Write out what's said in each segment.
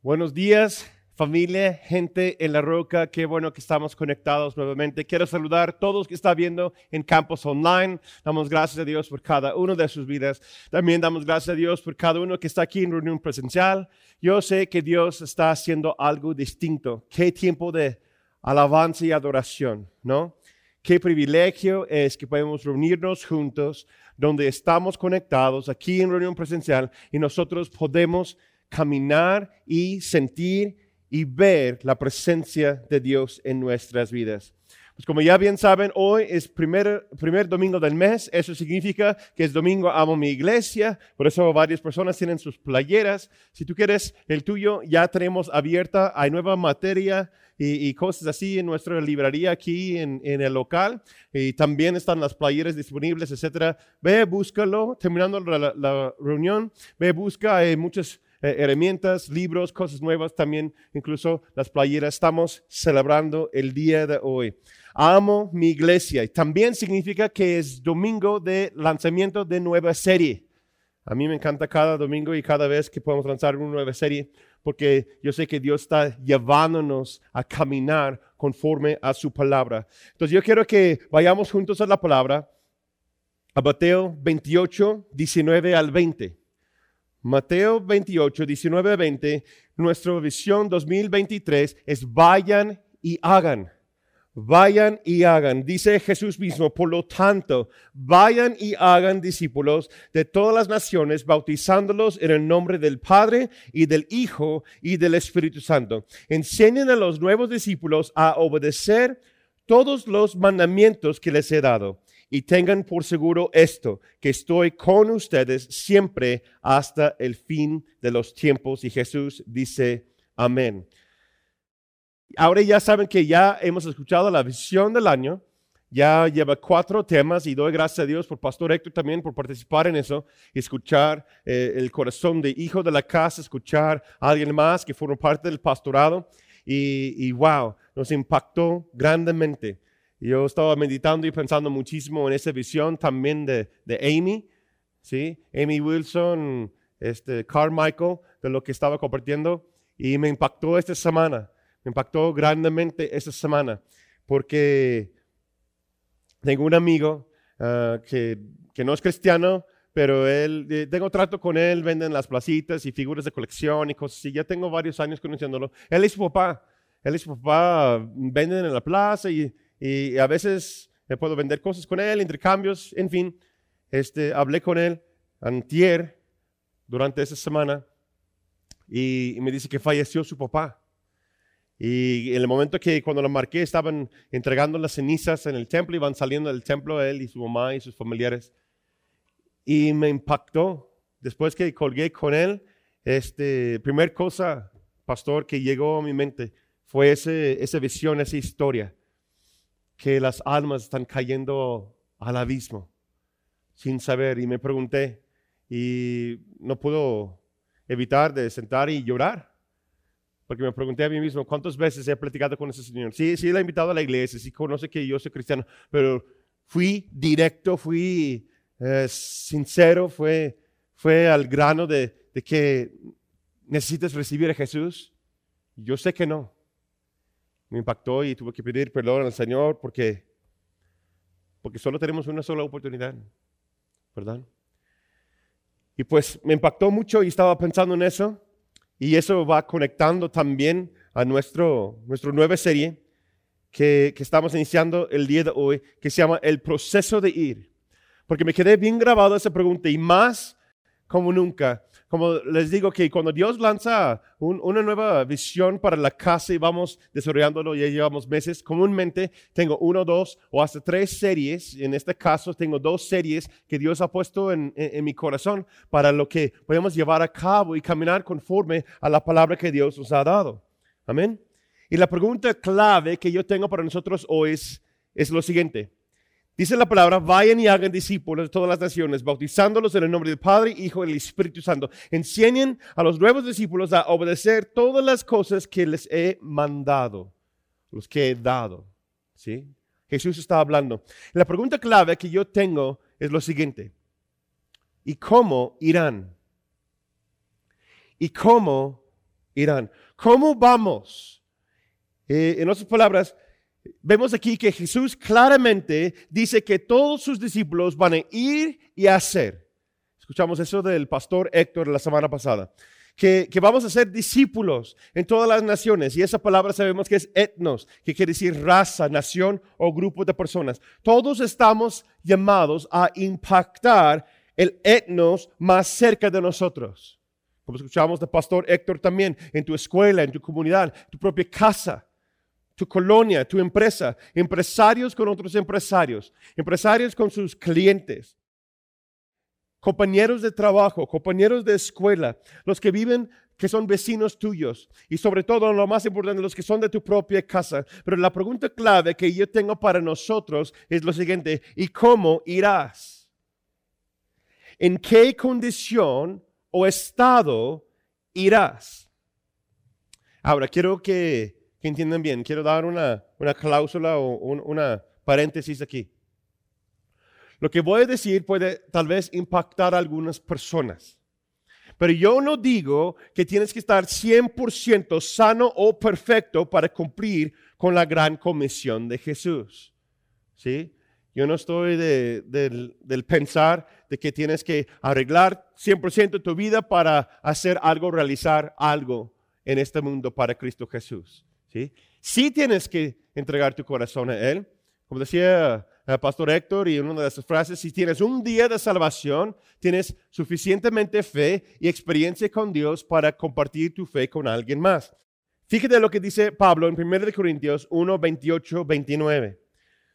Buenos días, familia, gente en la roca. Qué bueno que estamos conectados nuevamente. Quiero saludar a todos que están viendo en campos online. Damos gracias a Dios por cada uno de sus vidas. También damos gracias a Dios por cada uno que está aquí en reunión presencial. Yo sé que Dios está haciendo algo distinto. Qué tiempo de alabanza y adoración, ¿no? Qué privilegio es que podemos reunirnos juntos donde estamos conectados aquí en reunión presencial y nosotros podemos caminar y sentir y ver la presencia de Dios en nuestras vidas. Pues como ya bien saben, hoy es primer, primer domingo del mes. Eso significa que es domingo amo mi iglesia. Por eso varias personas tienen sus playeras. Si tú quieres el tuyo, ya tenemos abierta. Hay nueva materia y, cosas así en nuestra librería aquí en, el local. Y también están las playeras disponibles, etcétera. Ve, búscalo. Terminando la, reunión, ve, busca. Hay muchas eh, herramientas, libros, cosas nuevas, también incluso las playeras. Estamos celebrando el día de hoy. Amo mi iglesia y también significa que es domingo de lanzamiento de nueva serie. A mí me encanta cada domingo y cada vez que podemos lanzar una nueva serie porque yo sé que Dios está llevándonos a caminar conforme a su palabra. Entonces yo quiero que vayamos juntos a la palabra, a Mateo 28, 19 al 20. Mateo 28, 19 a 20, nuestra visión 2023 es vayan y hagan. Vayan y hagan, dice Jesús mismo, por lo tanto, vayan y hagan discípulos de todas las naciones, bautizándolos en el nombre del Padre y del Hijo y del Espíritu Santo. Enseñen a los nuevos discípulos a obedecer todos los mandamientos que les he dado y tengan por seguro esto, que estoy con ustedes siempre hasta el fin de los tiempos. Y Jesús dice, amén. Ahora ya saben que ya hemos escuchado la visión del año. Ya lleva cuatro temas y doy gracias a Dios por Pastor Héctor también por participar en eso y escuchar eh, el corazón de hijo de la casa, escuchar a alguien más que formó parte del pastorado. Y, y wow, nos impactó grandemente. Yo estaba meditando y pensando muchísimo en esa visión también de, de Amy, ¿sí? Amy Wilson, este, Carmichael, de lo que estaba compartiendo. Y me impactó esta semana, me impactó grandemente esta semana, porque tengo un amigo ah, que, que, no es cristiano, pero él, tengo trato con él, venden las placitas y figuras de colección y cosas así. Ya tengo varios años conociéndolo. Él es su papá. Él es su papá, venden en la plaza y y a veces me puedo vender cosas con él, intercambios, en fin. Este, hablé con él antier durante esa semana y, me dice que falleció su papá. Y en el momento que cuando lo marqué estaban entregando las cenizas en el templo, iban saliendo del templo él y su mamá y sus familiares. Y me impactó. Después que colgué con él, este, primer cosa, pastor, que llegó a mi mente fue ese, esa visión, esa historia que las almas están cayendo al abismo sin saber. Y me pregunté, y no puedo evitar de sentar y llorar. Porque me pregunté a mí mismo, ¿cuántas veces he platicado con ese Señor? Sí, sí, le he invitado a la iglesia, sí conoce que yo soy cristiano, pero fui directo, fui eh, sincero, fue, fue al grano de, de que necesitas recibir a Jesús. Yo sé que no me impactó y tuve que pedir perdón al Señor porque, porque solo tenemos una sola oportunidad, ¿verdad? Y pues me impactó mucho y estaba pensando en eso y eso va conectando también a nuestro, nuestra nueva serie que, que estamos iniciando el día de hoy que se llama El proceso de ir. Porque me quedé bien grabado esa pregunta y más como nunca como les digo que cuando Dios lanza una nueva visión para la casa y vamos desarrollándolo, ya llevamos meses, comúnmente tengo uno, dos o hasta tres series. En este caso tengo dos series que Dios ha puesto en, en mi corazón para lo que podemos llevar a cabo y caminar conforme a la palabra que Dios nos ha dado. Amén. Y la pregunta clave que yo tengo para nosotros hoy es, es lo siguiente. Dice la palabra, vayan y hagan discípulos de todas las naciones, bautizándolos en el nombre del Padre, Hijo y el Espíritu Santo. Enseñen a los nuevos discípulos a obedecer todas las cosas que les he mandado, los que he dado. ¿Sí? Jesús está hablando. La pregunta clave que yo tengo es lo siguiente. ¿Y cómo irán? ¿Y cómo irán. ¿Cómo vamos? Eh, en otras palabras, vemos aquí que Jesús claramente dice que todos sus discípulos van a ir y hacer. Escuchamos eso del pastor Héctor la semana pasada. Que, que, vamos a ser discípulos en todas las naciones. Y esa palabra sabemos que es etnos, que quiere decir raza, nación o grupo de personas. Todos estamos llamados a impactar el etnos más cerca de nosotros. Como escuchamos del pastor Héctor también, en tu escuela, en tu comunidad, tu propia casa tu colonia, tu empresa, empresarios con otros empresarios, empresarios con sus clientes, compañeros de trabajo, compañeros de escuela, los que viven, que son vecinos tuyos y sobre todo, lo más importante, los que son de tu propia casa. Pero la pregunta clave que yo tengo para nosotros es lo siguiente, ¿y cómo irás? ¿En qué condición o estado irás? Ahora, quiero que que entiendan bien. Quiero dar una, cláusula o una paréntesis aquí. Lo que voy a decir puede tal vez impactar a algunas personas. Pero yo no digo que tienes que estar 100% sano o perfecto para cumplir con la gran comisión de Jesús. ¿Sí? Yo no estoy del, del, pensar de que tienes que arreglar 100% tu vida para hacer algo, realizar algo en este mundo para Cristo Jesús. ¿Sí? Sí tienes que entregar tu corazón a Él. Como decía el pastor Héctor y en una de sus frases, si tienes un día de salvación, tienes suficientemente fe y experiencia con Dios para compartir tu fe con alguien más. Fíjate lo que dice Pablo en 1 Corintios 1, 28, 29.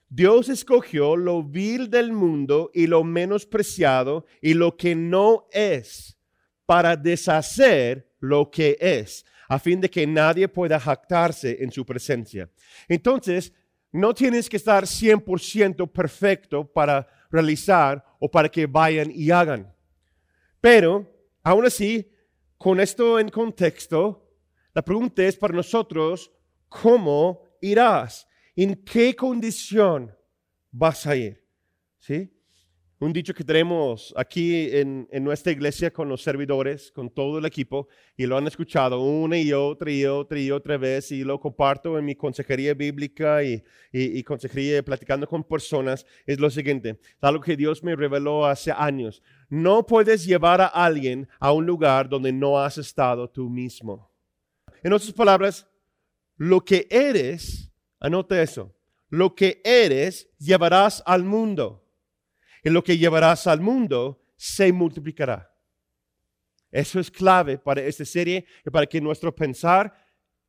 Dios escogió lo vil del mundo y lo menospreciado y lo que no es para deshacer lo que es a fin de que nadie pueda jactarse en su presencia. Entonces, no tienes que estar 100% perfecto para realizar o para que vayan y hagan. Pero, aún así, con esto en contexto, la pregunta es para nosotros, ¿cómo irás? ¿En qué condición vas a ir? ¿Sí? Un dicho que tenemos aquí en, nuestra iglesia con los servidores, con todo el equipo, y lo han escuchado una y otra y otra y otra vez, y lo comparto en mi consejería bíblica y, y, consejería platicando con personas, es lo siguiente, algo que Dios me reveló hace años. No puedes llevar a alguien a un lugar donde no has estado tú mismo. En otras palabras, lo que eres, anota eso, lo que eres llevarás al mundo en lo que llevarás al mundo se multiplicará. Eso es clave para esta serie y para que nuestro pensar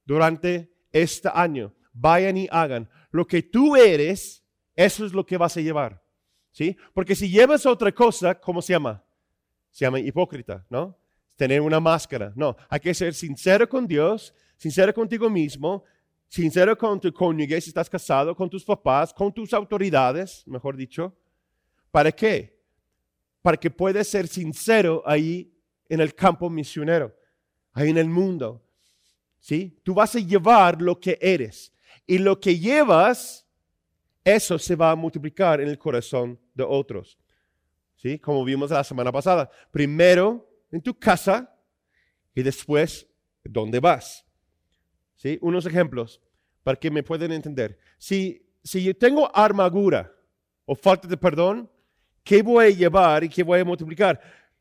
durante este año vayan y hagan. Lo que tú eres, eso es lo que vas a llevar. ¿Sí? Porque si llevas otra cosa, ¿cómo se llama? Se llama hipócrita, ¿no? Tener una máscara. No, hay que ser sincero con Dios, sincero contigo mismo, sincero con tu cónyuge si estás casado, con tus papás, con tus autoridades, mejor dicho. ¿Para qué? Para que puedas ser sincero ahí en el campo misionero, ahí en el mundo. ¿Sí? Tú vas a llevar lo que eres y lo que llevas, eso se va a multiplicar en el corazón de otros. ¿Sí? Como vimos la semana pasada. Primero en tu casa y después dónde vas. ¿Sí? Unos ejemplos para que me puedan entender. Si, si yo tengo armadura o falta de perdón, ¿Qué voy a llevar y qué voy a multiplicar?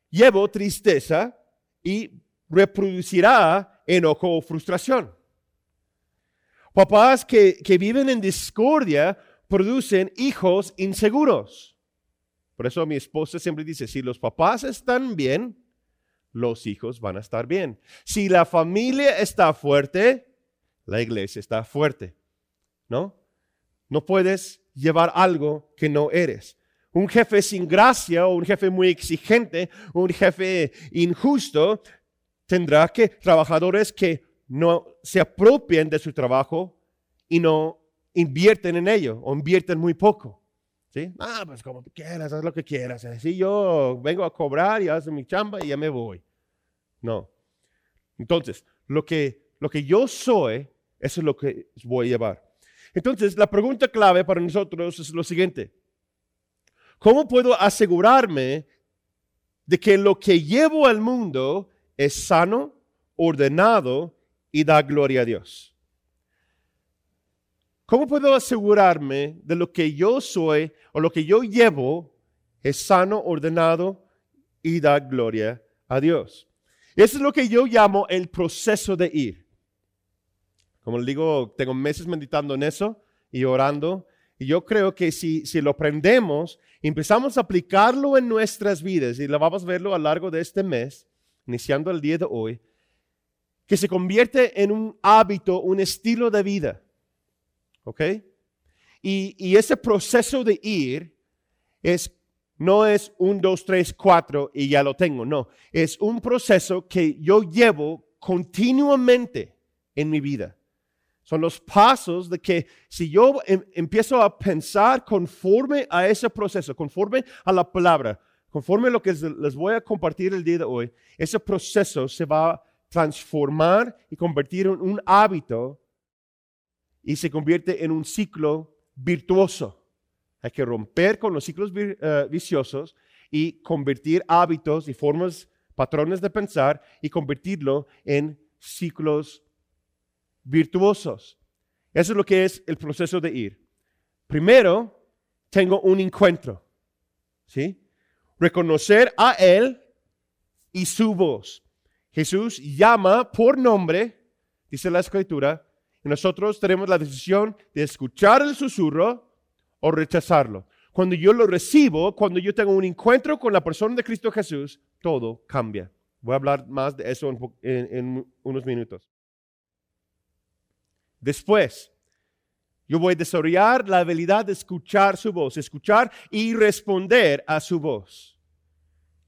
Llevo tristeza y reproducirá enojo o frustración. Papás que, que viven en discordia producen hijos inseguros. Por eso mi esposa siempre dice, si los papás están bien, los hijos van a estar bien. Si la familia está fuerte, la iglesia está fuerte. ¿No? No puedes llevar algo que no eres. Un jefe sin gracia o un jefe muy exigente, un jefe injusto, tendrá que trabajadores que no se apropien de su trabajo y no invierten en ello o invierten muy poco. ¿Sí? Ah, pues como quieras, haz lo que quieras. Así yo vengo a cobrar y hago mi chamba y ya me voy. No. Entonces, lo que, lo que yo soy, eso es lo que voy a llevar. Entonces, la pregunta clave para nosotros es lo siguiente. ¿Cómo puedo asegurarme de que lo que llevo al mundo es sano, ordenado y da gloria a Dios. ¿Cómo puedo asegurarme de lo que yo soy o lo que yo llevo es sano, ordenado y da gloria a Dios? Eso es lo que yo llamo el proceso de ir. Como les digo, tengo meses meditando en eso y orando. Y yo creo que si, si lo aprendemos, empezamos a aplicarlo en nuestras vidas, y lo vamos a verlo a lo largo de este mes, iniciando el día de hoy, que se convierte en un hábito, un estilo de vida. ¿Ok? Y, y ese proceso de ir es, no es un, dos, tres, cuatro y ya lo tengo, no. Es un proceso que yo llevo continuamente en mi vida. Son los pasos de que si yo em, empiezo a pensar conforme a ese proceso, conforme a la palabra, conforme a lo que les voy a compartir el día de hoy, ese proceso se va a transformar y convertir en un hábito y se convierte en un ciclo virtuoso. Hay que romper con los ciclos eh, viciosos y convertir hábitos y formas, patrones de pensar y convertirlo en ciclos virtuosos. Eso es lo que es el proceso de ir. Primero, tengo un encuentro. ¿Sí? Reconocer a Él y su voz. Jesús llama por nombre, dice la escritura, y nosotros tenemos la decisión de escuchar el susurro o rechazarlo. Cuando yo lo recibo, cuando yo tengo un encuentro con la persona de Cristo Jesús, todo cambia. Voy a hablar más de eso en unos minutos. Después, yo voy a desarrollar la habilidad de escuchar su voz, escuchar y responder a su voz.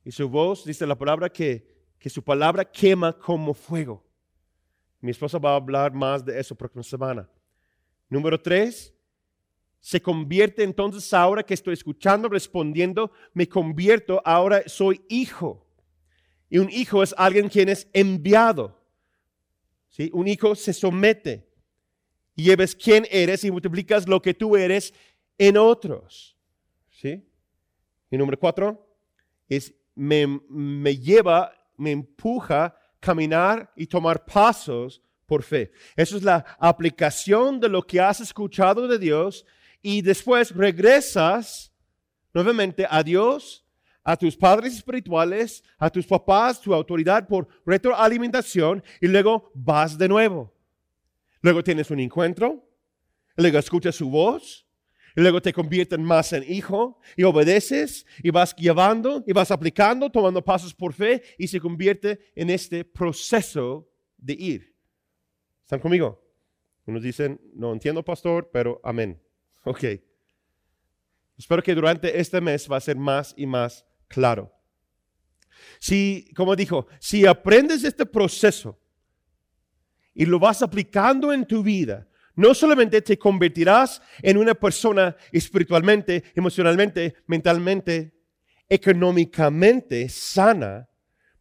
Y su voz, dice la palabra, que, que su palabra quema como fuego. Mi esposa va a hablar más de eso próxima semana. Número tres, se convierte entonces ahora que estoy escuchando, respondiendo, me convierto, ahora soy hijo. Y un hijo es alguien quien es enviado. ¿Sí? Un hijo se somete y lleves quién eres y multiplicas lo que tú eres en otros. ¿Sí? Y número cuatro es me, me lleva, me empuja a caminar y tomar pasos por fe. Eso es la aplicación de lo que has escuchado de Dios y después regresas nuevamente a Dios, a tus padres espirituales, a tus papás, tu autoridad por retroalimentación y luego vas de nuevo. Luego tienes un encuentro, luego escuchas su voz, luego te conviertes más en hijo y obedeces y vas llevando y vas aplicando, tomando pasos por fe y se convierte en este proceso de ir. ¿Están conmigo? Unos dicen, no entiendo, pastor, pero amén. Ok. Espero que durante este mes va a ser más y más claro. Si, como dijo, si aprendes este proceso, y lo vas aplicando en tu vida, no solamente te convertirás en una persona espiritualmente, emocionalmente, mentalmente, económicamente sana,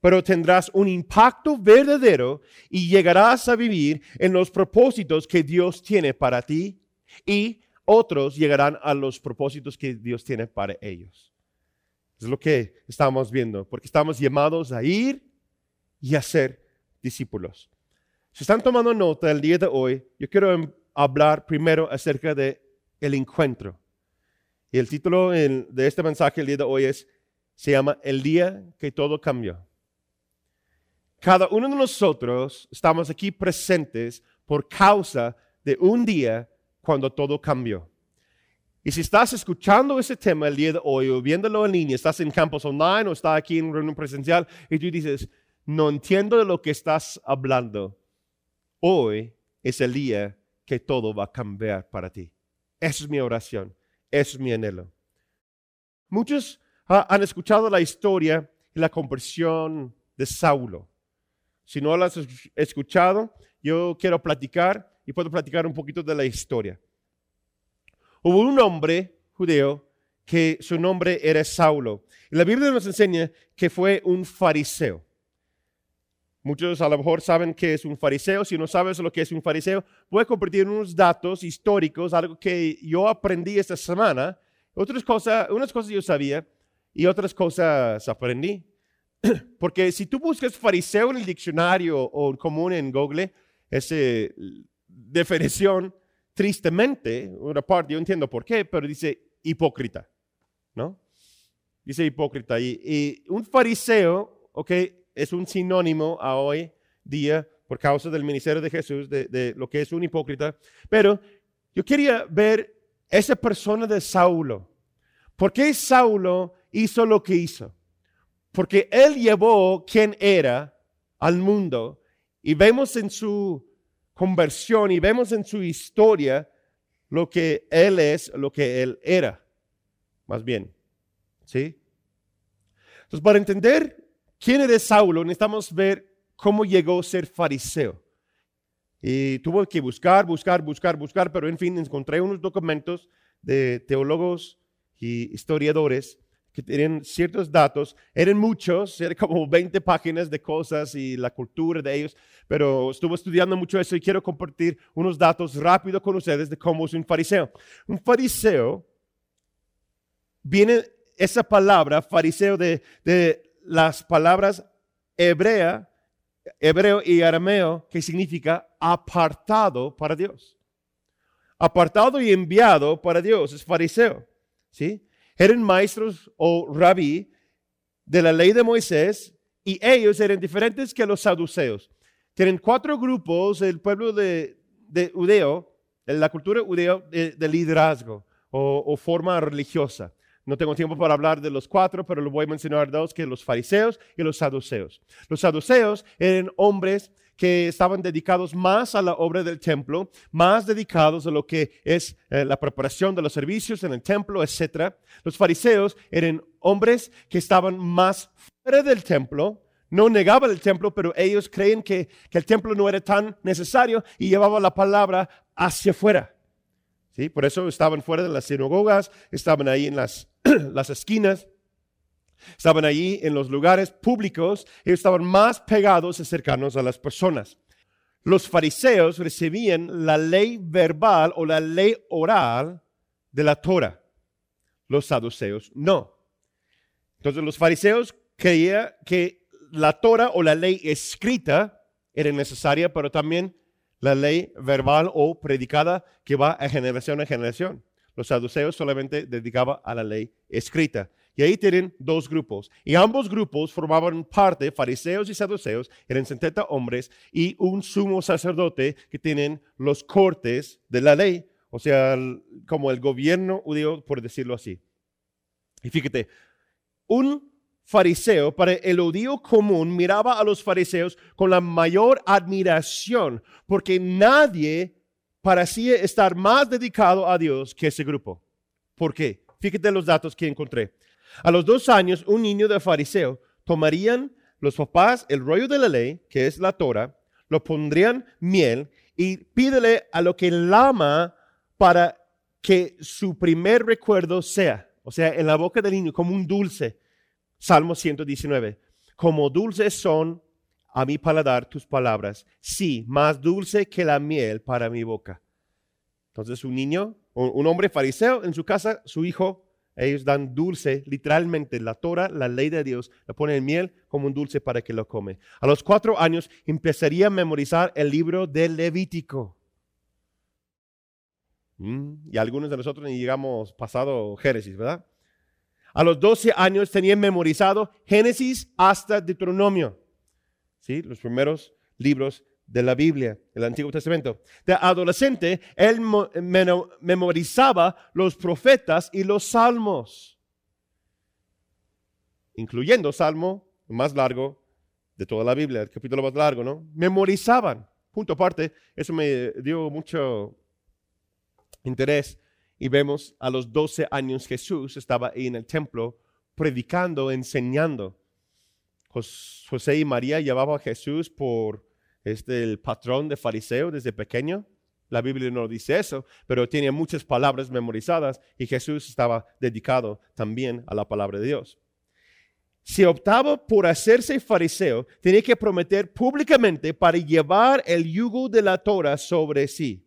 pero tendrás un impacto verdadero y llegarás a vivir en los propósitos que Dios tiene para ti y otros llegarán a los propósitos que Dios tiene para ellos. Es lo que estamos viendo, porque estamos llamados a ir y a ser discípulos. Si están tomando nota el día de hoy, yo quiero em, hablar primero acerca de el encuentro. Y el título de este mensaje el día de hoy es, se llama El día que todo cambió. Cada uno de nosotros estamos aquí presentes por causa de un día cuando todo cambió. Y si estás escuchando ese tema el día de hoy o viéndolo en línea, estás en campus online o estás aquí en reunión presencial y tú dices, no entiendo de lo que estás hablando, Hoy es el día que todo va a cambiar para ti. Esa es mi oración, eso es mi anhelo. Muchos han escuchado la historia y la conversión de Saulo. Si no la has escuchado, yo quiero platicar y puedo platicar un poquito de la historia. Hubo un hombre judeo que su nombre era Saulo. Y la Biblia nos enseña que fue un fariseo. Muchos a lo mejor saben que es un fariseo. Si no sabes lo que es un fariseo, voy a compartir unos datos históricos, algo que yo aprendí esta semana. Otras cosas, unas cosas yo sabía y otras cosas aprendí. Porque si tú buscas fariseo en el diccionario o común en Google, esa definición tristemente, una parte, yo entiendo por qué, pero dice hipócrita, ¿no? Dice hipócrita. Y, un fariseo, ok, es un sinónimo a hoy día por causa del ministerio de Jesús, de, de lo que es un hipócrita. Pero yo quería ver esa persona de Saulo. ¿Por qué Saulo hizo lo que hizo? Porque él llevó quien era al mundo y vemos en su conversión y vemos en su historia lo que él es, lo que él era, más bien. ¿Sí? Entonces, para entender quién era Saulo, necesitamos ver cómo llegó a ser fariseo. Y tuvo que buscar, buscar, buscar, buscar, pero en fin, encontré unos documentos de teólogos y historiadores que tienen ciertos datos, eran muchos, eran como 20 páginas de cosas y la cultura de ellos, pero estuve estudiando mucho eso y quiero compartir unos datos rápidos con ustedes de cómo es un fariseo. Un fariseo viene esa palabra, fariseo, de, de las palabras hebrea, hebreo y arameo, que significa apartado para Dios. Apartado y enviado para Dios es fariseo, ¿sí? eran maestros o rabí de la ley de Moisés y ellos eran diferentes que los saduceos. Tienen cuatro grupos del pueblo de, de Udeo, la cultura judeo, de, liderazgo o, forma religiosa. No tengo tiempo para hablar de los cuatro, pero lo voy a mencionar dos, que los fariseos y los saduceos. Los saduceos eran hombres que estaban dedicados más a la obra del templo, más dedicados a lo que es eh, la preparación de los servicios en el templo, etc. Los fariseos eran hombres que estaban más fuera del templo, no negaban el templo, pero ellos creen que, que el templo no era tan necesario y llevaban la palabra hacia afuera. ¿Sí? Por eso estaban fuera de las sinagogas, estaban ahí en las, las esquinas Estaban allí en los lugares públicos, y estaban más pegados y cercanos a las personas. Los fariseos recibían la ley verbal o la ley oral de la Torah. Los saduceos no. Entonces los fariseos creían que la Torah o la ley escrita era necesaria, pero también la ley verbal o predicada que va a generación a generación. Los saduceos solamente dedicaban a la ley escrita. Y ahí tienen dos grupos. Y ambos grupos formaban parte, fariseos y saduceos, eran 70 hombres, y un sumo sacerdote que tienen los cortes de la ley, o sea, como el gobierno judío, por decirlo así. Y fíjate, un fariseo, para el odio común, miraba a los fariseos con la mayor admiración, porque nadie parecía estar más dedicado a Dios que ese grupo. ¿Por qué? Fíjate los datos que encontré. A los dos años, un niño de fariseo tomarían los papás el rollo de la ley, que es la Torah, lo pondrían miel y pídele a lo que él ama para que su primer recuerdo sea, o sea, en la boca del niño, como un dulce. Salmo 119. Como dulces son a mi paladar tus palabras, sí, más dulce que la miel para mi boca. Entonces, un niño, un hombre fariseo en su casa, su hijo ellos dan dulce, literalmente la Torah, la ley de Dios, le ponen miel como un dulce para que lo come. A los cuatro años empezaría a memorizar el libro del Levítico. Mm, y algunos de nosotros ni llegamos pasado Génesis, ¿verdad? A los doce años tenían memorizado Génesis hasta Deuteronomio. ¿Sí? Los primeros libros de la Biblia, el Antiguo Testamento. De adolescente, él memorizaba los profetas y los salmos, incluyendo Salmo más largo de toda la Biblia, el capítulo más largo, ¿no? Memorizaban. Punto aparte, eso me dio mucho interés. Y vemos a los 12 años Jesús estaba ahí en el templo predicando, enseñando. José y María llevaban a Jesús por es del patrón de fariseo desde pequeño. La Biblia no dice eso, pero tiene muchas palabras memorizadas y Jesús estaba dedicado también a la palabra de Dios. Si optaba por hacerse fariseo, tenía que prometer públicamente para llevar el yugo de la Torah sobre sí.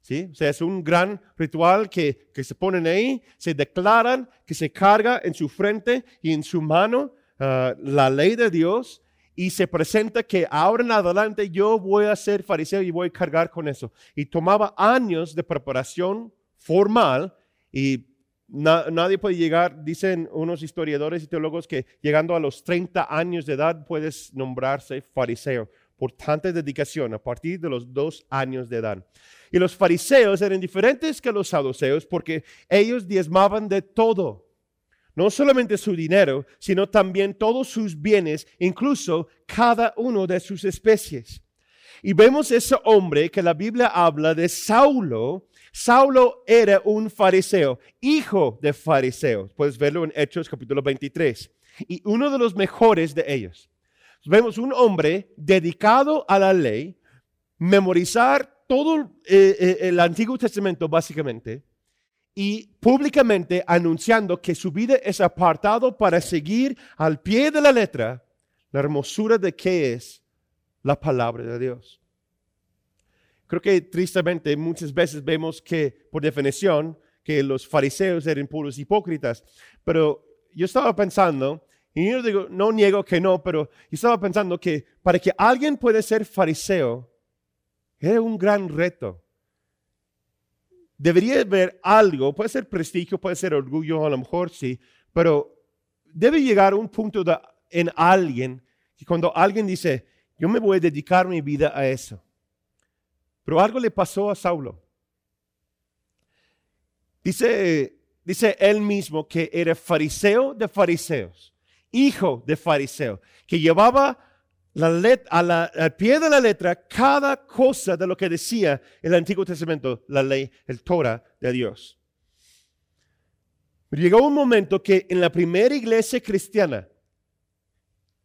¿Sí? O sea, es un gran ritual que, que se ponen ahí, se declaran que se carga en su frente y en su mano ah, la ley de Dios y se presenta que ahora en adelante yo voy a ser fariseo y voy a cargar con eso. Y tomaba años de preparación formal y nadie puede llegar, dicen unos historiadores y teólogos que llegando a los 30 años de edad puedes nombrarse fariseo por tanta dedicación a partir de los dos años de edad. Y los fariseos eran diferentes que los saduceos porque ellos diezmaban de todo. No solamente su dinero, sino también todos sus bienes, incluso cada uno de sus especies. Y vemos ese hombre que la Biblia habla de Saulo. Saulo era un fariseo, hijo de fariseos. Puedes verlo en Hechos capítulo 23. Y uno de los mejores de ellos. Vemos un hombre dedicado a la ley, memorizar todo eh, eh, el Antiguo Testamento básicamente y públicamente anunciando que su vida es apartado para seguir al pie de la letra la hermosura de qué es la palabra de Dios. Creo que tristemente muchas veces vemos que, por definición, que los fariseos eran puros hipócritas, pero yo estaba pensando, y yo digo, no niego que no, pero yo estaba pensando que para que alguien pueda ser fariseo, era un gran reto. Debería haber algo, puede ser prestigio, puede ser orgullo, a lo mejor sí, pero debe llegar un punto en alguien que cuando alguien dice, yo me voy a dedicar mi vida a eso. Pero algo le pasó a Saulo. Dice, dice él mismo que era fariseo de fariseos, hijo de fariseo, que llevaba la al pie de la letra cada cosa de lo que decía el Antiguo Testamento, la ley, el Torah de Dios. llegó un momento que en la primera iglesia cristiana,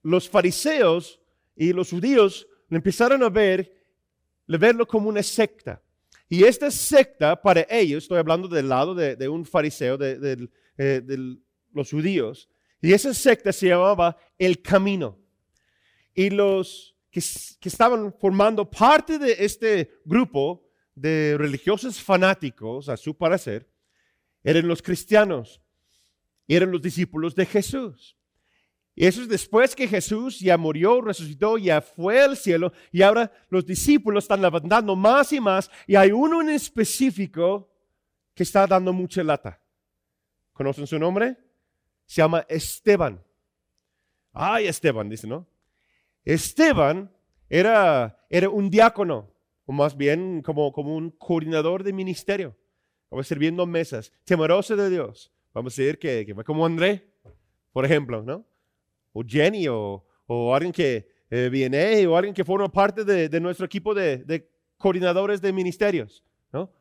los fariseos y los judíos empezaron a ver, a verlo como una secta. Y esta secta para ellos, estoy hablando del lado de, un fariseo, de, eh, de los judíos, y esa secta se llamaba el camino y los que, estaban formando parte de este grupo de religiosos fanáticos, a su parecer, eran los cristianos, eran los discípulos de Jesús. Y eso es después que Jesús ya murió, resucitó, ya fue al cielo, y ahora los discípulos están levantando más y más, y hay uno en específico que está dando mucha lata. ¿Conocen su nombre? Se llama Esteban. Ay, Esteban, dice, ¿no? Esteban era, era un diácono, o más bien como, como un coordinador de ministerio, como sirviendo mesas, temeroso de Dios. Vamos a decir que, que como André, por ejemplo, ¿no? O Jenny, o, o alguien que eh, viene, o alguien que forma parte de, de nuestro equipo de, de, coordinadores de ministerios, ¿no?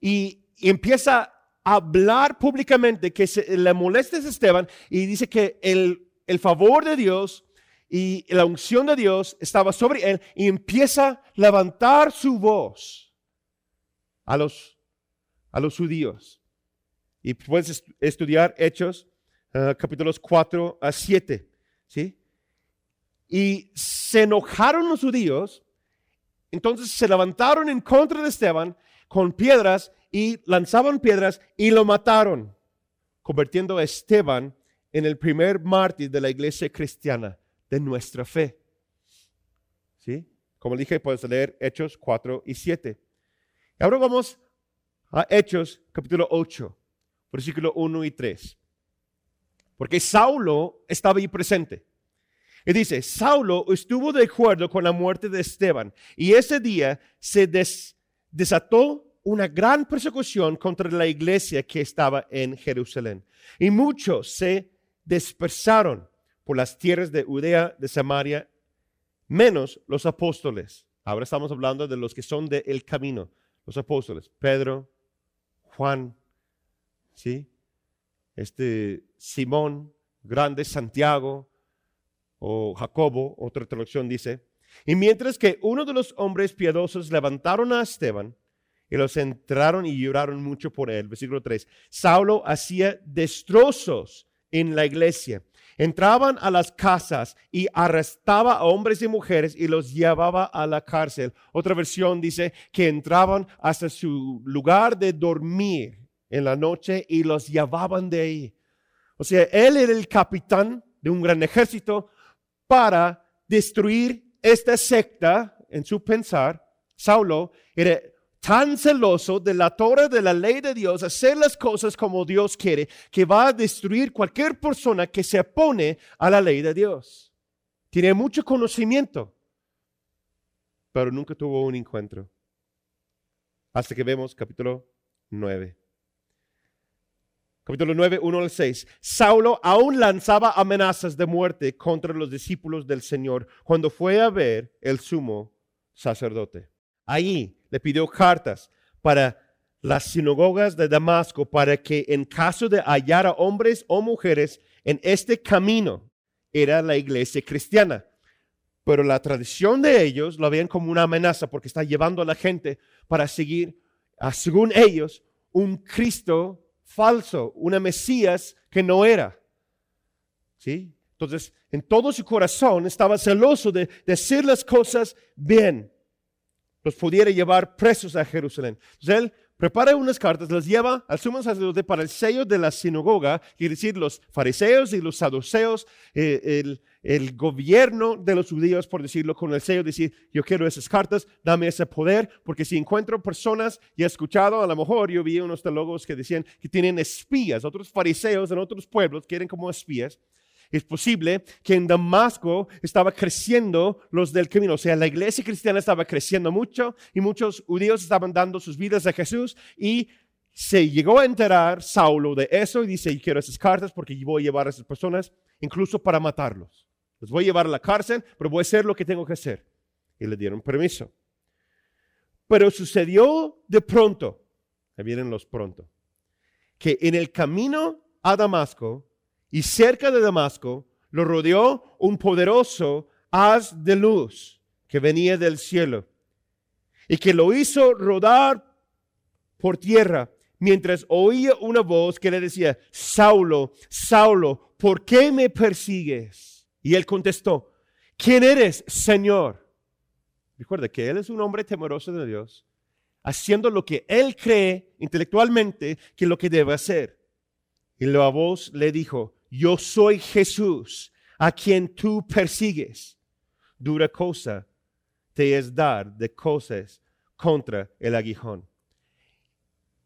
Y, empieza a hablar públicamente que se, le molesta a Esteban y dice que el, el favor de Dios y la unción de Dios estaba sobre él y empieza a levantar su voz a los, a los judíos. Y puedes estudiar Hechos, uh, capítulos 4 a 7. ¿sí? Y se enojaron los judíos, entonces se levantaron en contra de Esteban con piedras y lanzaban piedras y lo mataron, convirtiendo a Esteban en el primer mártir de la iglesia cristiana de nuestra fe. ¿Sí? Como dije, puedes leer Hechos 4 y 7. Y ahora vamos a Hechos capítulo 8, versículo 1 y 3. Porque Saulo estaba ahí presente. Y dice, Saulo estuvo de acuerdo con la muerte de Esteban. Y ese día se desató una gran persecución contra la iglesia que estaba en Jerusalén. Y muchos se dispersaron por las tierras de Judea, de Samaria, menos los apóstoles. Ahora estamos hablando de los que son del el camino, los apóstoles, Pedro, Juan, ¿sí? Este Simón, grande Santiago o Jacobo, otra traducción dice. Y mientras que uno de los hombres piadosos levantaron a Esteban y los entraron y lloraron mucho por él, versículo 3, Saulo hacía destrozos en la iglesia Entraban a las casas y arrestaba a hombres y mujeres y los llevaba a la cárcel. Otra versión dice que entraban hasta su lugar de dormir en la noche y los llevaban de ahí. O sea, él era el capitán de un gran ejército, para destruir esta secta en su pensar. Saulo era tan celoso de la Torah de la ley de Dios, hacer las cosas como Dios quiere, que va a destruir cualquier persona que se opone a la ley de Dios. Tiene mucho conocimiento, pero nunca tuvo un encuentro. Hasta que vemos capítulo 9. Capítulo 9, 1 al 6. Saulo aún lanzaba amenazas de muerte contra los discípulos del Señor cuando fue a ver el sumo sacerdote. Ahí le pidió cartas para las sinagogas de Damasco para que en caso de hallar a hombres o mujeres en este camino, era la iglesia cristiana. Pero la tradición de ellos lo veían como una amenaza porque está llevando a la gente para seguir, según ellos, un Cristo falso, una Mesías que no era. ¿Sí? Entonces, en todo su corazón estaba celoso de decir las cosas bien los pudiera llevar presos a Jerusalén. Entonces él prepara unas cartas, las lleva al sumo sacerdote para el sello de la sinagoga, y decir, los fariseos y los saduceos, eh, el, el, gobierno de los judíos, por decirlo con el sello, decir, yo quiero esas cartas, dame ese poder, porque si encuentro personas, y he escuchado, a lo mejor yo vi unos teólogos que decían que tienen espías, otros fariseos en otros pueblos quieren como espías, es posible que en Damasco estaba creciendo los del camino, o sea, la iglesia cristiana estaba creciendo mucho y muchos judíos estaban dando sus vidas a Jesús y se llegó a enterar Saulo de eso y dice, quiero esas cartas porque voy a llevar a esas personas incluso para matarlos. Los voy a llevar a la cárcel, pero voy a hacer lo que tengo que hacer. Y le dieron permiso. Pero sucedió de pronto, ahí vienen los pronto, que en el camino a Damasco, y cerca de Damasco lo rodeó un poderoso haz de luz que venía del cielo y que lo hizo rodar por tierra mientras oía una voz que le decía, Saulo, Saulo, ¿por qué me persigues? Y él contestó, ¿quién eres, Señor? Recuerda que él es un hombre temeroso de Dios, haciendo lo que él cree intelectualmente que lo que debe hacer. Y la voz le dijo, yo soy Jesús a quien tú persigues. Dura cosa te es dar de cosas contra el aguijón.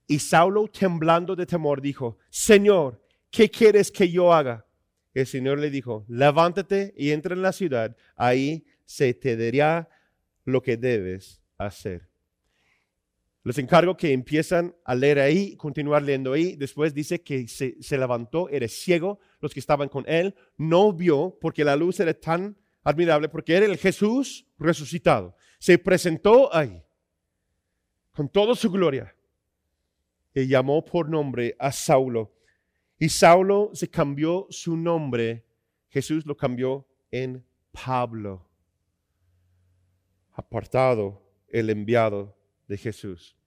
Y Saulo, temblando de temor, dijo, Señor, ¿qué quieres que yo haga? El Señor le dijo, levántate y entra en la ciudad, ahí se te dirá lo que debes hacer. Les encargo que empiezan a leer ahí, continuar leyendo ahí. Después dice que se, se, levantó, era ciego, los que estaban con él, no vio porque la luz era tan admirable, porque era el Jesús resucitado. Se presentó ahí con toda su gloria y llamó por nombre a Saulo. Y Saulo se cambió su nombre, Jesús lo cambió en Pablo, apartado, el enviado de Jesús.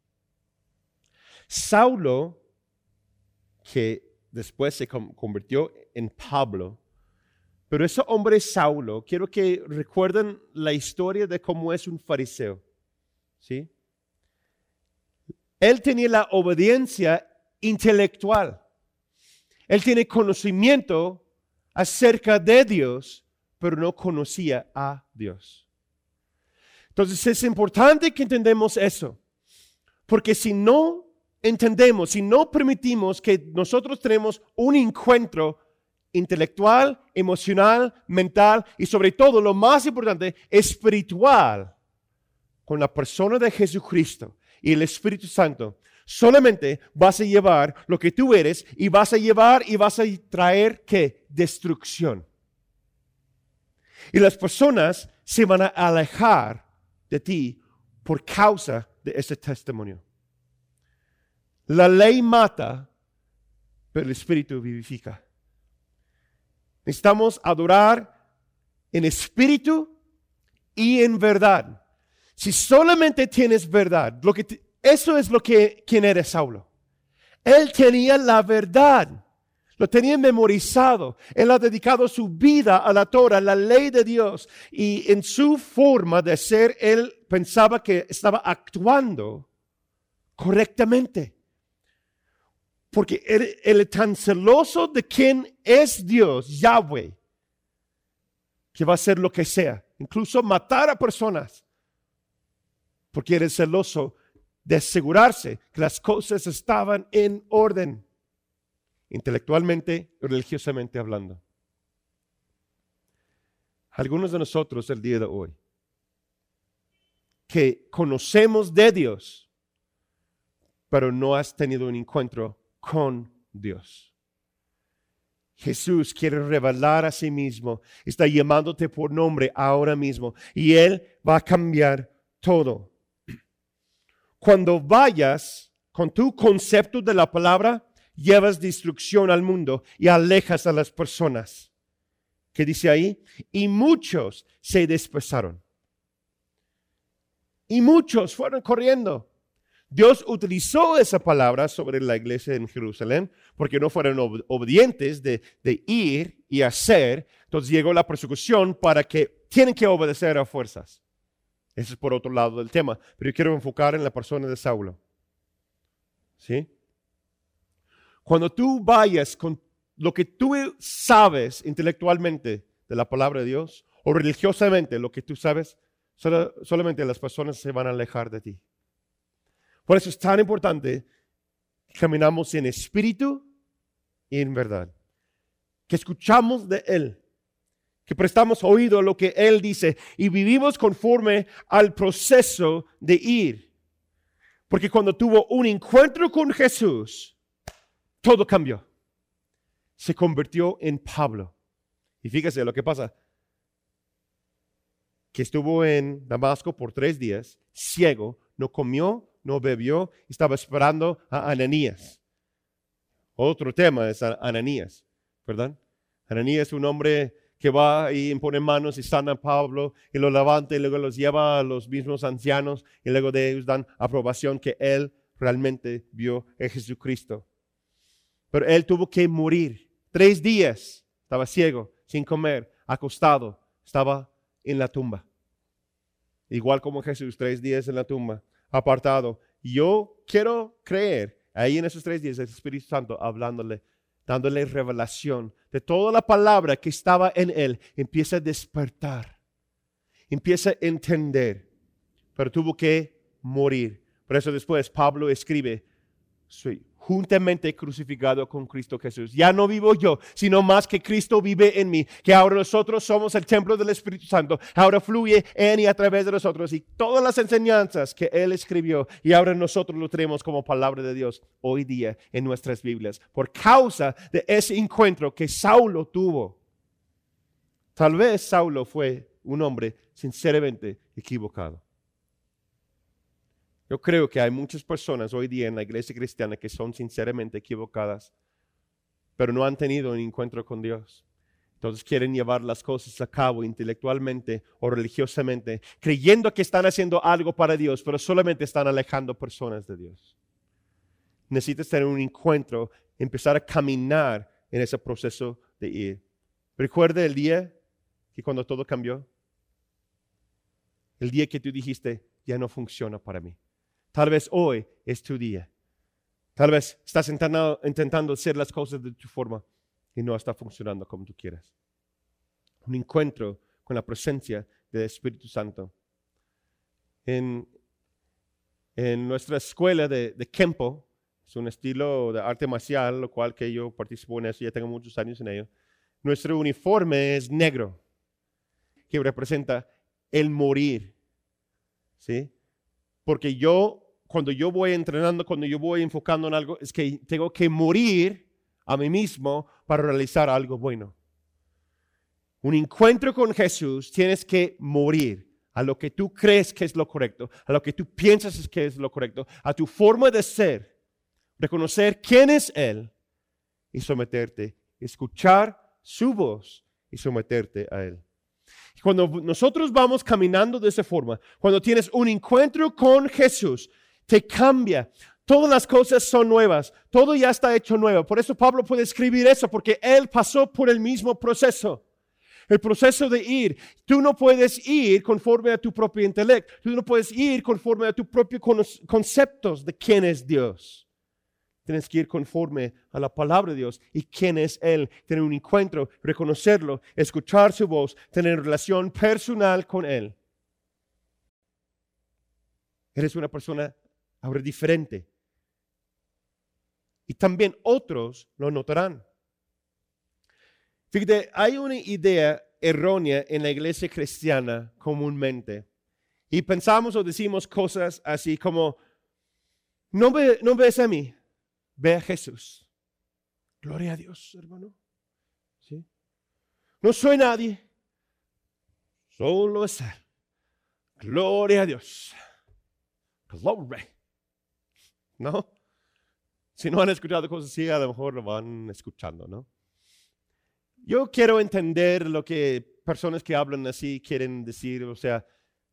Saulo, que después se convirtió en Pablo, pero ese hombre Saulo, quiero que recuerden la historia de cómo es un fariseo. ¿Sí? Él tenía la obediencia intelectual. Él tiene conocimiento acerca de Dios, pero no conocía a Dios. Entonces es importante que entendamos eso, porque si no entendemos, si no permitimos que nosotros tenemos un encuentro intelectual, emocional, mental y sobre todo, lo más importante, espiritual con la persona de Jesucristo y el Espíritu Santo, solamente vas a llevar lo que tú eres y vas a llevar y vas a traer qué? Destrucción. Y las personas se van a alejar de ti por causa de ese testimonio. La ley mata, pero el Espíritu vivifica. Necesitamos adorar en espíritu y en verdad. Si solamente tienes verdad, lo que eso es lo que quien era Saulo. Él tenía la verdad, lo tenía memorizado. Él ha dedicado su vida a la Torah, la ley de Dios, y en su forma de ser, él pensaba que estaba actuando correctamente porque él, es tan celoso de quién es Dios, Yahweh, que va a hacer lo que sea, incluso matar a personas, porque eres celoso de asegurarse que las cosas estaban en orden, intelectualmente y religiosamente hablando. Algunos de nosotros el día de hoy, que conocemos de Dios, pero no has tenido un encuentro con Dios. Jesús quiere revelar a sí mismo, está llamándote por nombre ahora mismo y Él va a cambiar todo cuando vayas con tu concepto de la palabra, llevas destrucción al mundo y alejas a las personas. ¿Qué dice ahí? Y muchos se despesaron. Y muchos fueron corriendo. Dios utilizó esa palabra sobre la iglesia en Jerusalén porque no fueron obedientes de, ir y hacer. Entonces llegó la persecución para que tienen que obedecer a fuerzas. Ese es por otro lado del tema. Pero yo quiero enfocar en la persona de Saulo. ¿Sí? Cuando tú vayas con lo que tú sabes intelectualmente de la palabra de Dios o religiosamente lo que tú sabes, solamente las personas se van a alejar de ti. Por eso es tan importante que caminamos en espíritu y en verdad. Que escuchamos de Él que prestamos oído a lo que Él dice y vivimos conforme al proceso de ir. Porque cuando tuvo un encuentro con Jesús, todo cambió. Se convirtió en Pablo. Y fíjese lo que pasa. Que estuvo en Damasco por tres días, ciego, no comió, no bebió, estaba esperando a Ananías. Otro tema es Ananías, ¿verdad? Ananías es un hombre que va y impone manos y sana a Pablo y lo levanta y luego los lleva a los mismos ancianos y luego de ellos dan aprobación que él realmente vio a Jesucristo. Pero él tuvo que morir. Tres días estaba ciego, sin comer, acostado, estaba en la tumba. Igual como Jesús, tres días en la tumba, apartado. Yo quiero creer ahí en esos tres días el Espíritu Santo hablándole dándole revelación de toda la palabra que estaba en él, empieza a despertar, empieza a entender, pero tuvo que morir. Por eso después Pablo escribe, soy juntamente crucificado con Cristo Jesús. Ya no vivo yo, sino más que Cristo vive en mí, que ahora nosotros somos el templo del Espíritu Santo, ahora fluye en y a través de nosotros y todas las enseñanzas que Él escribió y ahora nosotros lo tenemos como palabra de Dios hoy día en nuestras Biblias, por causa de ese encuentro que Saulo tuvo. Tal vez Saulo fue un hombre sinceramente equivocado. Yo creo que hay muchas personas hoy día en la iglesia cristiana que son sinceramente equivocadas, pero no han tenido un encuentro con Dios. Entonces quieren llevar las cosas a cabo intelectualmente o religiosamente, creyendo que están haciendo algo para Dios, pero solamente están alejando personas de Dios. Necesitas tener un encuentro, empezar a caminar en ese proceso de ir. Recuerda el día que cuando todo cambió, el día que tú dijiste, ya no funciona para mí. Tal vez hoy es tu día. Tal vez estás intentando, hacer las cosas de tu forma y no está funcionando como tú quieras. Un encuentro con la presencia del Espíritu Santo. En, nuestra escuela de, de Kempo, es un estilo de arte marcial, lo cual que yo participo en eso, ya tengo muchos años en ello. Nuestro uniforme es negro, que representa el morir. ¿Sí? Porque yo, cuando yo voy entrenando, cuando yo voy enfocando en algo, es que tengo que morir a mí mismo para realizar algo bueno. Un encuentro con Jesús tienes que morir a lo que tú crees que es lo correcto, a lo que tú piensas que es lo correcto, a tu forma de ser, reconocer quién es Él y someterte, escuchar su voz y someterte a Él. Cuando nosotros vamos caminando de esa forma, cuando tienes un encuentro con Jesús, te cambia. Todas las cosas son nuevas, todo ya está hecho nuevo. Por eso Pablo puede escribir eso, porque él pasó por el mismo proceso. El proceso de ir. Tú no puedes ir conforme a tu propio intelecto. Tú no puedes ir conforme a tus propios conceptos de quién es Dios. Tienes que ir conforme a la palabra de Dios y quién es Él. Tener un encuentro, reconocerlo, escuchar su voz, tener relación personal con Él. Eres una persona ahora diferente. Y también otros lo notarán. Fíjate, hay una idea errónea en la iglesia cristiana comúnmente. Y pensamos o decimos cosas así como, no, ve, no ves a mí, ve a Jesús. Gloria a Dios, hermano. ¿Sí? No soy nadie, solo es Él. Gloria a Dios. Glory. ¿No? Si no han escuchado cosas así, a lo mejor lo van escuchando, ¿no? Yo quiero entender lo que personas que hablan así quieren decir, o sea,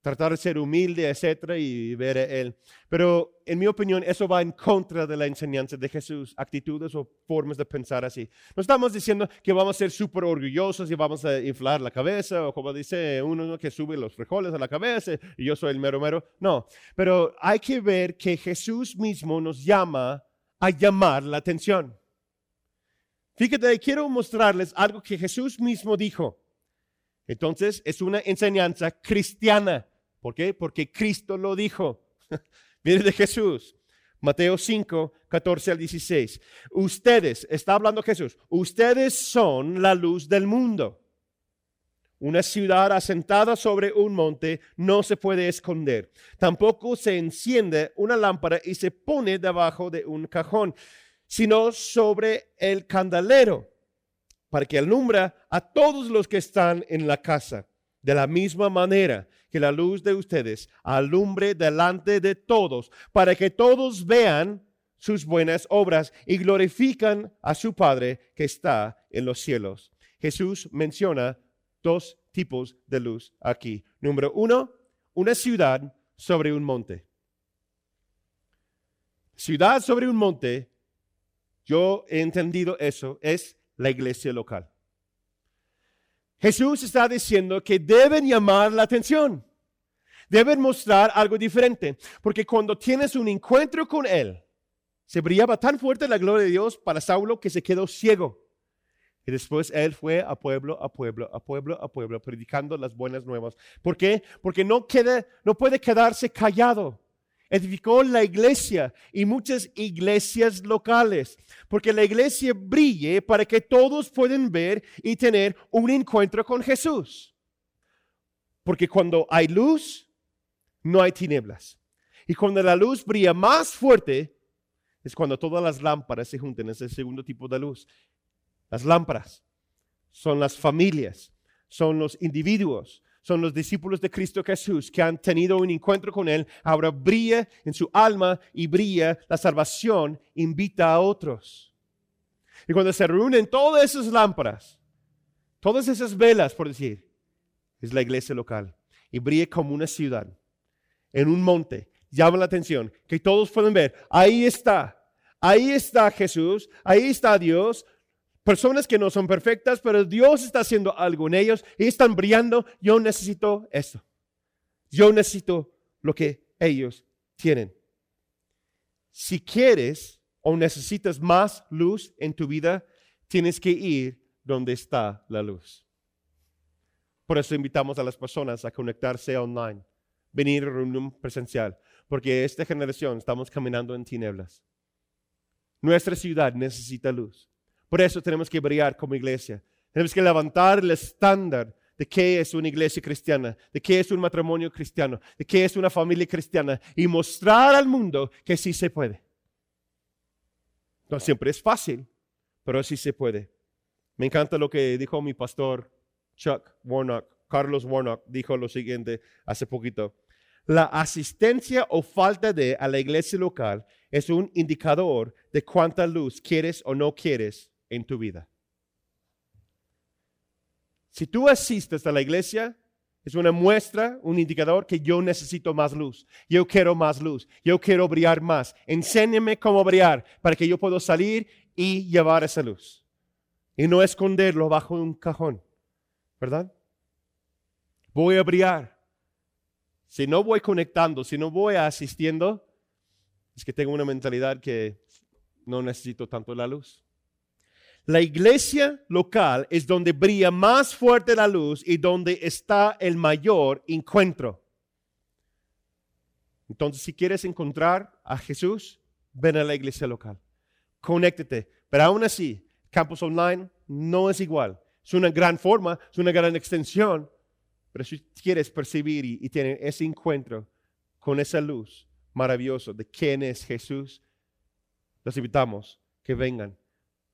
tratar de ser humilde, etcétera, y ver a Él. Pero en mi opinión, eso va en contra de la enseñanza de Jesús, actitudes o formas de pensar así. No estamos diciendo que vamos a ser súper orgullosos y vamos a inflar la cabeza, o como dice uno que sube los frijoles a la cabeza y yo soy el mero mero. No, pero hay que ver que Jesús mismo nos llama a llamar la atención. Fíjate, quiero mostrarles algo que Jesús mismo dijo. Entonces, es una enseñanza cristiana. ¿Por qué? Porque Cristo lo dijo. Viene de Jesús. Mateo 5, 14 al 16. Ustedes, está hablando Jesús, ustedes son la luz del mundo. Una ciudad asentada sobre un monte no se puede esconder. Tampoco se enciende una lámpara y se pone debajo de un cajón, sino sobre el candelero, para que alumbra a todos los que están en la casa. De la misma manera que la luz de ustedes alumbre delante de todos, para que todos vean sus buenas obras y glorifican a su Padre que está en los cielos. Jesús menciona dos tipos de luz aquí. Número uno, una ciudad sobre un monte. Ciudad sobre un monte, yo he entendido eso, es la iglesia local. Jesús está diciendo que deben llamar la atención, deben mostrar algo diferente, porque cuando tienes un encuentro con Él, se brillaba tan fuerte la gloria de Dios para Saulo que se quedó ciego. Y después él fue a pueblo, a pueblo, a pueblo, a pueblo, predicando las buenas nuevas. ¿Por qué? Porque no, no puede quedarse callado. Edificó la iglesia y muchas iglesias locales, porque la iglesia brille para que todos puedan ver y tener un encuentro con Jesús. Porque cuando hay luz, no hay tinieblas. Y cuando la luz brilla más fuerte, es cuando todas las lámparas se juntan, es el segundo tipo de luz. Las lámparas son las familias, son los individuos, son los discípulos de Cristo Jesús que han tenido un encuentro con Él. Ahora brilla en su alma y brilla la salvación, invita a otros. Y cuando se reúnen todas esas lámparas, todas esas velas, por decir, es la iglesia local. Y brilla como una ciudad, en un monte. Llama la atención, que todos pueden ver. Ahí está, ahí está Jesús, ahí está Dios, personas que no son perfectas, pero Dios está haciendo algo en ellos y están brillando. Yo necesito esto. Yo necesito lo que ellos tienen. Si quieres o necesitas más luz en tu vida, tienes que ir donde está la luz. Por eso invitamos a las personas a conectarse online, venir a reunión presencial, porque esta generación estamos caminando en tinieblas. Nuestra ciudad necesita luz. Por eso tenemos que brillar como iglesia. Tenemos que levantar el estándar de qué es una iglesia cristiana, de qué es un matrimonio cristiano, de qué es una familia cristiana y mostrar al mundo que sí se puede. No siempre es fácil, pero sí se puede. Me encanta lo que dijo mi pastor Chuck Warnock, Carlos Warnock, dijo lo siguiente hace poquito. La asistencia o falta de a la iglesia local es un indicador de cuánta luz quieres o no quieres en tu vida. Si tú asistes a la iglesia, es una muestra, un indicador que yo necesito más luz. Yo quiero más luz. Yo quiero brillar más. Enséñame cómo brillar para que yo pueda salir y llevar esa luz. Y no esconderlo bajo un cajón. ¿Verdad? Voy a brillar. Si no voy conectando, si no voy asistiendo, es que tengo una mentalidad que no necesito tanto la luz. La iglesia local es donde brilla más fuerte la luz y donde está el mayor encuentro. Entonces, si quieres encontrar a Jesús, ven a la iglesia local. Conéctate. Pero aún así, campus online no es igual. Es una gran forma, es una gran extensión. Pero si quieres percibir y, y tener ese encuentro con esa luz maravillosa de quién es Jesús, los invitamos que vengan,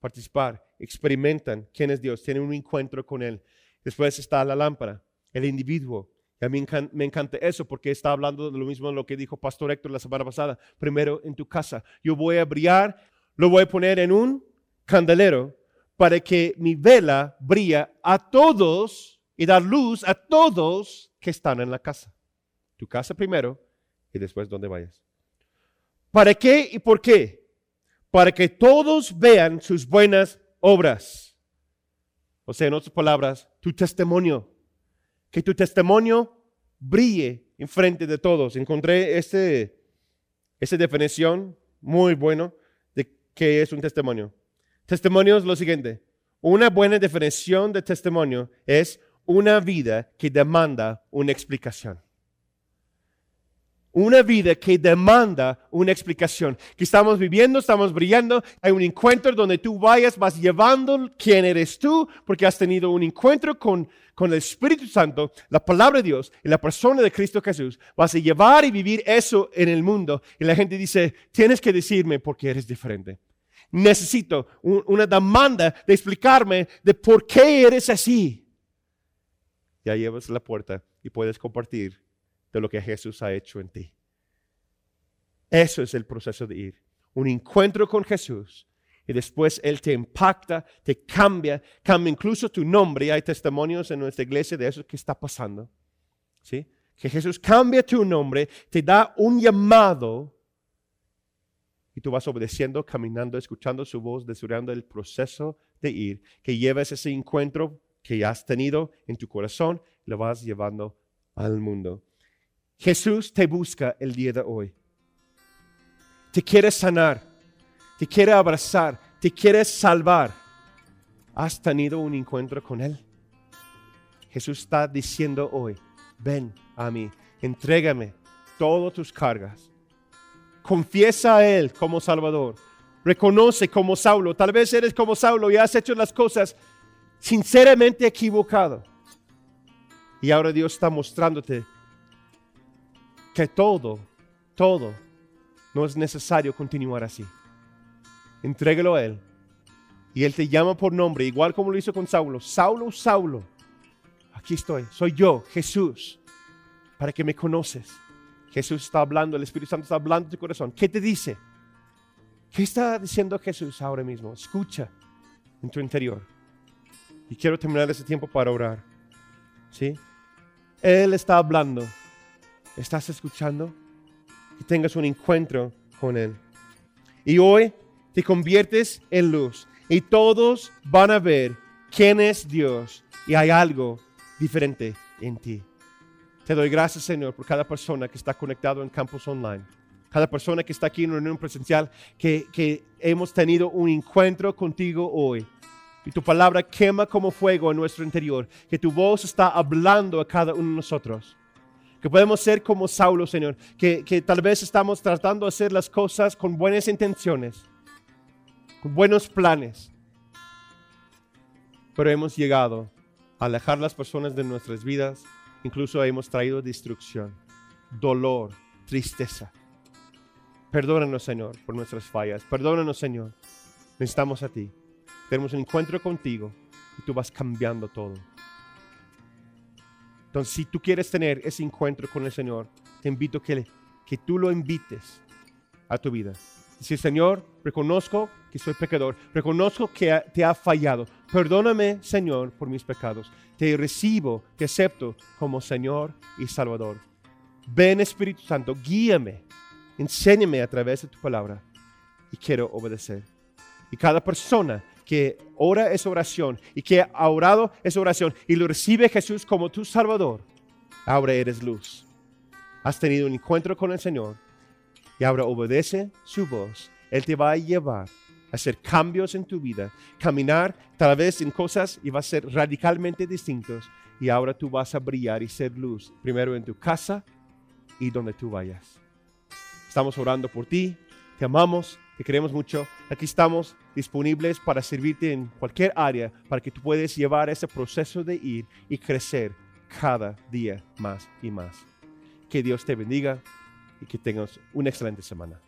participar, experimentan quién es Dios, tienen un encuentro con Él. Después está la lámpara, el individuo, a mí me encanta eso porque está hablando de lo mismo de lo que dijo Pastor Héctor la semana pasada. Primero en tu casa. Yo voy a brillar, lo voy a poner en un candelero para que mi vela brilla a todos y dar luz a todos que están en la casa. Tu casa primero y después donde vayas. ¿Para qué y por qué? Para que todos vean sus buenas obras. O sea, en otras palabras, tu testimonio que tu testimonio brille en frente de todos. Encontré este, definición muy bueno de qué es un testimonio. Testimonio es lo siguiente. Una buena definición de testimonio es una vida que demanda una explicación una vida que demanda una explicación. Que estamos viviendo, estamos brillando. Hay un encuentro donde tú vayas, vas llevando quién eres tú, porque has tenido un encuentro con, con el Espíritu Santo, la palabra de Dios y la persona de Cristo Jesús. Vas a llevar y vivir eso en el mundo. Y la gente dice, tienes que decirme por qué eres diferente. Necesito una demanda de explicarme de por qué eres así. Ya llevas la puerta y puedes compartir de lo que Jesús ha hecho en ti. Eso es el proceso de ir. Un encuentro con Jesús y después Él te impacta, te cambia, cambia incluso tu nombre. Hay testimonios en nuestra iglesia de eso que está pasando. ¿Sí? Que Jesús cambia tu nombre, te da un llamado y tú vas obedeciendo, caminando, escuchando su voz, desarrollando el proceso de ir, que lleves ese encuentro que ya has tenido en tu corazón, lo vas llevando al mundo. Jesús te busca el día de hoy. Te quiere sanar, te quiere abrazar, te quiere salvar. ¿Has tenido un encuentro con Él? Jesús está diciendo hoy, ven a mí, entrégame todas tus cargas. Confiesa a Él como Salvador. Reconoce como Saulo. Tal vez eres como Saulo y has hecho las cosas sinceramente equivocado. Y ahora Dios está mostrándote que todo, todo, no es necesario continuar así. Entrégalo a Él. Y Él te llama por nombre, igual como lo hizo con Saulo. Saulo, Saulo, aquí estoy, soy yo, Jesús, para que me conoces. Jesús está hablando, el Espíritu Santo está hablando en tu corazón. ¿Qué te dice? ¿Qué está diciendo Jesús ahora mismo? Escucha en tu interior. Y quiero terminar ese tiempo para orar. ¿Sí? Él está hablando ¿Estás escuchando? Que tengas un encuentro con Él. Y hoy te conviertes en luz y todos van a ver quién es Dios y hay algo diferente en ti. Te doy gracias, Señor, por cada persona que está conectado en campus online. Cada persona que está aquí en reunión presencial, que, que hemos tenido un encuentro contigo hoy. Y tu palabra quema como fuego en nuestro interior. Que tu voz está hablando a cada uno de nosotros que podemos ser como Saulo, Señor, que, que tal vez estamos tratando de hacer las cosas con buenas intenciones, con buenos planes, pero hemos llegado a alejar las personas de nuestras vidas, incluso hemos traído destrucción, dolor, tristeza. Perdónanos, Señor, por nuestras fallas. Perdónanos, Señor. Necesitamos a ti. Tenemos un encuentro contigo y tú vas cambiando todo. Entonces, si tú quieres tener ese encuentro con el Señor, te invito que, que tú lo invites a tu vida. Si Señor, reconozco que soy pecador, reconozco que te ha fallado. Perdóname, Señor, por mis pecados. Te recibo, te acepto como Señor y Salvador. Ven Espíritu Santo, guíame, enséñame a través de tu palabra y quiero obedecer. Y cada persona que ora esa oración y que ha orado esa oración y lo recibe Jesús como tu Salvador, ahora eres luz. Has tenido un encuentro con el Señor y ahora obedece su voz. Él te va a llevar a hacer cambios en tu vida, caminar tal vez en cosas y va a ser radicalmente distintos. Y ahora tú vas a brillar y ser luz, primero en tu casa y donde tú vayas. Estamos orando por ti, te amamos, te queremos mucho. Aquí estamos disponibles para servirte en cualquier área, para que tú puedas llevar ese proceso de ir y crecer cada día más y más. Que Dios te bendiga y que tengas una excelente semana.